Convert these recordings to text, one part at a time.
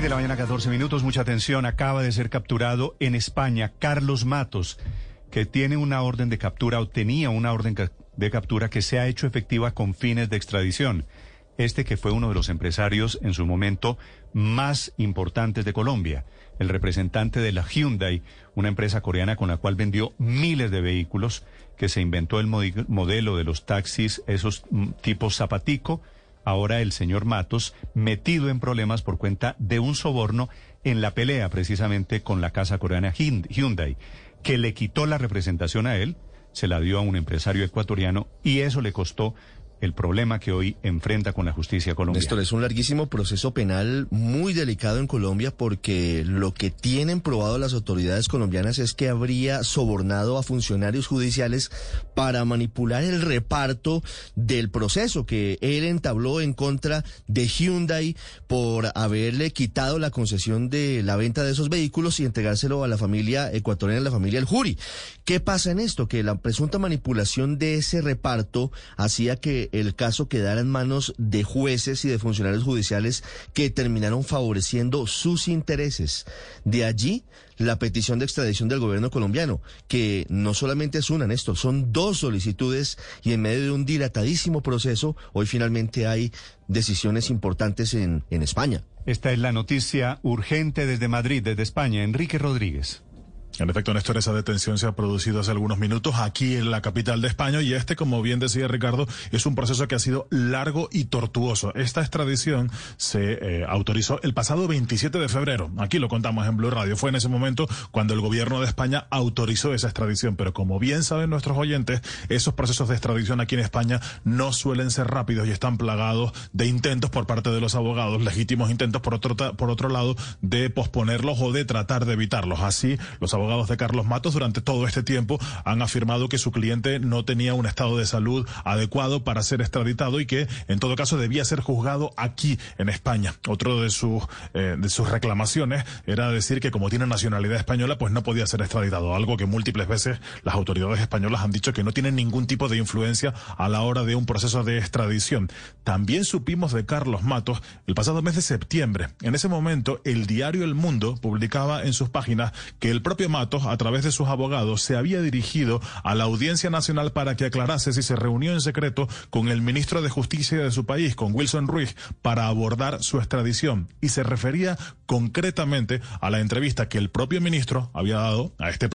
De la mañana, 14 minutos. Mucha atención. Acaba de ser capturado en España Carlos Matos, que tiene una orden de captura o tenía una orden de captura que se ha hecho efectiva con fines de extradición. Este que fue uno de los empresarios en su momento más importantes de Colombia, el representante de la Hyundai, una empresa coreana con la cual vendió miles de vehículos, que se inventó el modelo de los taxis, esos tipos zapatico. Ahora el señor Matos, metido en problemas por cuenta de un soborno en la pelea precisamente con la casa coreana Hyundai, que le quitó la representación a él, se la dio a un empresario ecuatoriano y eso le costó el problema que hoy enfrenta con la justicia colombiana. Esto es un larguísimo proceso penal muy delicado en Colombia porque lo que tienen probado las autoridades colombianas es que habría sobornado a funcionarios judiciales para manipular el reparto del proceso que él entabló en contra de Hyundai por haberle quitado la concesión de la venta de esos vehículos y entregárselo a la familia ecuatoriana, la familia El Juri. ¿Qué pasa en esto? Que la presunta manipulación de ese reparto hacía que el caso quedara en manos de jueces y de funcionarios judiciales que terminaron favoreciendo sus intereses. De allí la petición de extradición del gobierno colombiano, que no solamente es una, Néstor, son dos solicitudes y en medio de un dilatadísimo proceso, hoy finalmente hay decisiones importantes en, en España. Esta es la noticia urgente desde Madrid, desde España. Enrique Rodríguez. En efecto, Néstor, esa detención se ha producido hace algunos minutos aquí en la capital de España y este, como bien decía Ricardo, es un proceso que ha sido largo y tortuoso. Esta extradición se eh, autorizó el pasado 27 de febrero. Aquí lo contamos en Blue Radio. Fue en ese momento cuando el gobierno de España autorizó esa extradición. Pero como bien saben nuestros oyentes, esos procesos de extradición aquí en España no suelen ser rápidos y están plagados de intentos por parte de los abogados, legítimos intentos por otro, por otro lado de posponerlos o de tratar de evitarlos. Así, los abogados de Carlos Matos durante todo este tiempo han afirmado que su cliente no tenía un estado de salud adecuado para ser extraditado y que en todo caso debía ser juzgado aquí en España. Otro de sus eh, de sus reclamaciones era decir que como tiene nacionalidad española pues no podía ser extraditado, algo que múltiples veces las autoridades españolas han dicho que no tienen ningún tipo de influencia a la hora de un proceso de extradición. También supimos de Carlos Matos el pasado mes de septiembre. En ese momento el diario El Mundo publicaba en sus páginas que el propio Matos, a través de sus abogados, se había dirigido a la Audiencia Nacional para que aclarase si se reunió en secreto con el ministro de Justicia de su país, con Wilson Ruiz, para abordar su extradición. Y se refería concretamente a la entrevista que el propio ministro había dado a este.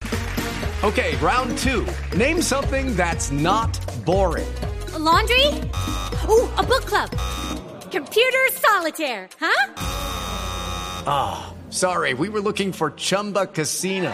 Okay, round two. Name something that's not boring. laundry? Uh, a book club. Computer solitaire, huh? Ah. Sorry, we were looking for Chumba Casino.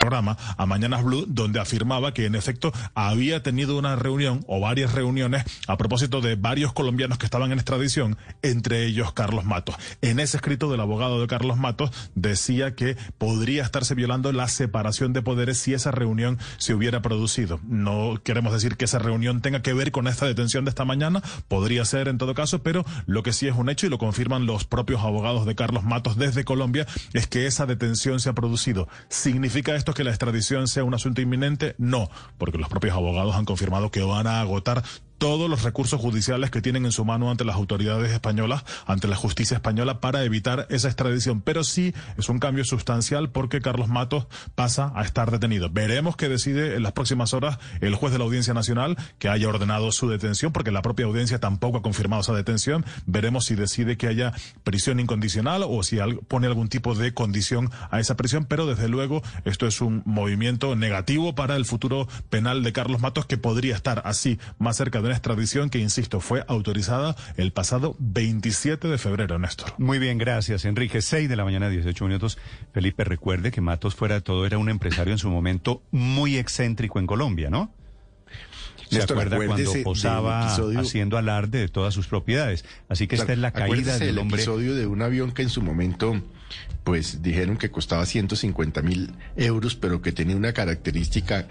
Programa a Mañanas Blue, donde afirmaba que en efecto había tenido una reunión o varias reuniones a propósito de varios colombianos que estaban en extradición, entre ellos Carlos Matos. En ese escrito del abogado de Carlos Matos decía que podría estarse violando la separación de poderes si esa reunión se hubiera producido. No queremos decir que esa reunión tenga que ver con esta detención de esta mañana, podría ser en todo caso, pero lo que sí es un hecho y lo confirman los propios abogados de Carlos Matos desde Colombia es que esa detención se ha producido. ¿Significa esto que la extradición sea un asunto inminente? No, porque los propios abogados han confirmado que van a agotar todos los recursos judiciales que tienen en su mano ante las autoridades españolas, ante la justicia española, para evitar esa extradición. Pero sí es un cambio sustancial porque Carlos Matos pasa a estar detenido. Veremos qué decide en las próximas horas el juez de la Audiencia Nacional que haya ordenado su detención, porque la propia audiencia tampoco ha confirmado esa detención. Veremos si decide que haya prisión incondicional o si pone algún tipo de condición a esa prisión, pero desde luego esto es un movimiento negativo para el futuro penal de Carlos Matos que podría estar así más cerca de una extradición que, insisto, fue autorizada el pasado 27 de febrero, Néstor. Muy bien, gracias, Enrique. 6 de la mañana, 18 minutos. Felipe, recuerde que Matos, fuera de todo, era un empresario en su momento muy excéntrico en Colombia, ¿no? ¿Se Néstor, acuerda cuando posaba episodio- haciendo alarde de todas sus propiedades? Así que esta es la caída del hombre. episodio de un avión que en su momento, pues dijeron que costaba 150 mil euros, pero que tenía una característica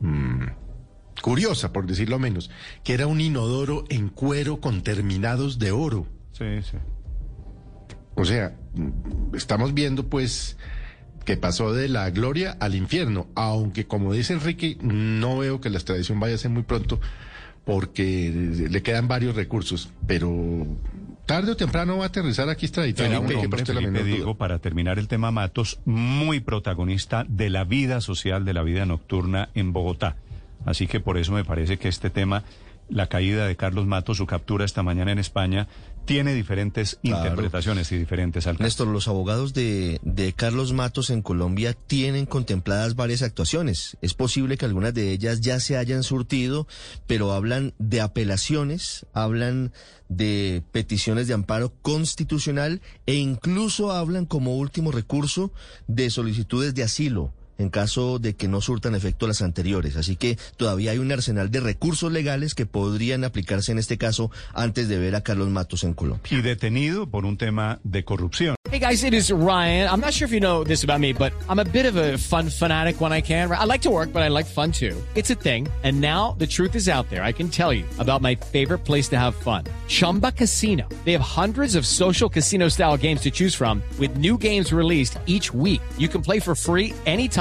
mm, curiosa, por decirlo menos, que era un inodoro en cuero con terminados de oro. Sí, sí. O sea, estamos viendo pues que pasó de la gloria al infierno, aunque como dice Enrique, no veo que la extradición vaya a ser muy pronto porque le quedan varios recursos, pero tarde o temprano va a aterrizar aquí extraditado. No un hombre, Felipe, digo, para terminar el tema Matos, muy protagonista de la vida social, de la vida nocturna en Bogotá. Así que por eso me parece que este tema, la caída de Carlos Matos, su captura esta mañana en España, tiene diferentes Claro. interpretaciones y diferentes alcances. Néstor, los abogados de, de Carlos Matos en Colombia tienen contempladas varias actuaciones. Es posible que algunas de ellas ya se hayan surtido, pero hablan de apelaciones, hablan de peticiones de amparo constitucional e incluso hablan como último recurso de solicitudes de asilo en caso de que no surtan efecto las anteriores. Así que todavía hay un arsenal de recursos legales que podrían aplicarse en este caso antes de ver a Carlos Matos en Colombia. Y detenido por un tema de corrupción. Hey guys, it is Ryan. I'm not sure if you know this about me, but I'm a bit of a fun fanatic when I can. I like to work, but I like fun too. It's a thing. And now the truth is out there. I can tell you about my favorite place to have fun. Chumba Casino. They have hundreds of social casino style games to choose from with new games released each week. You can play for free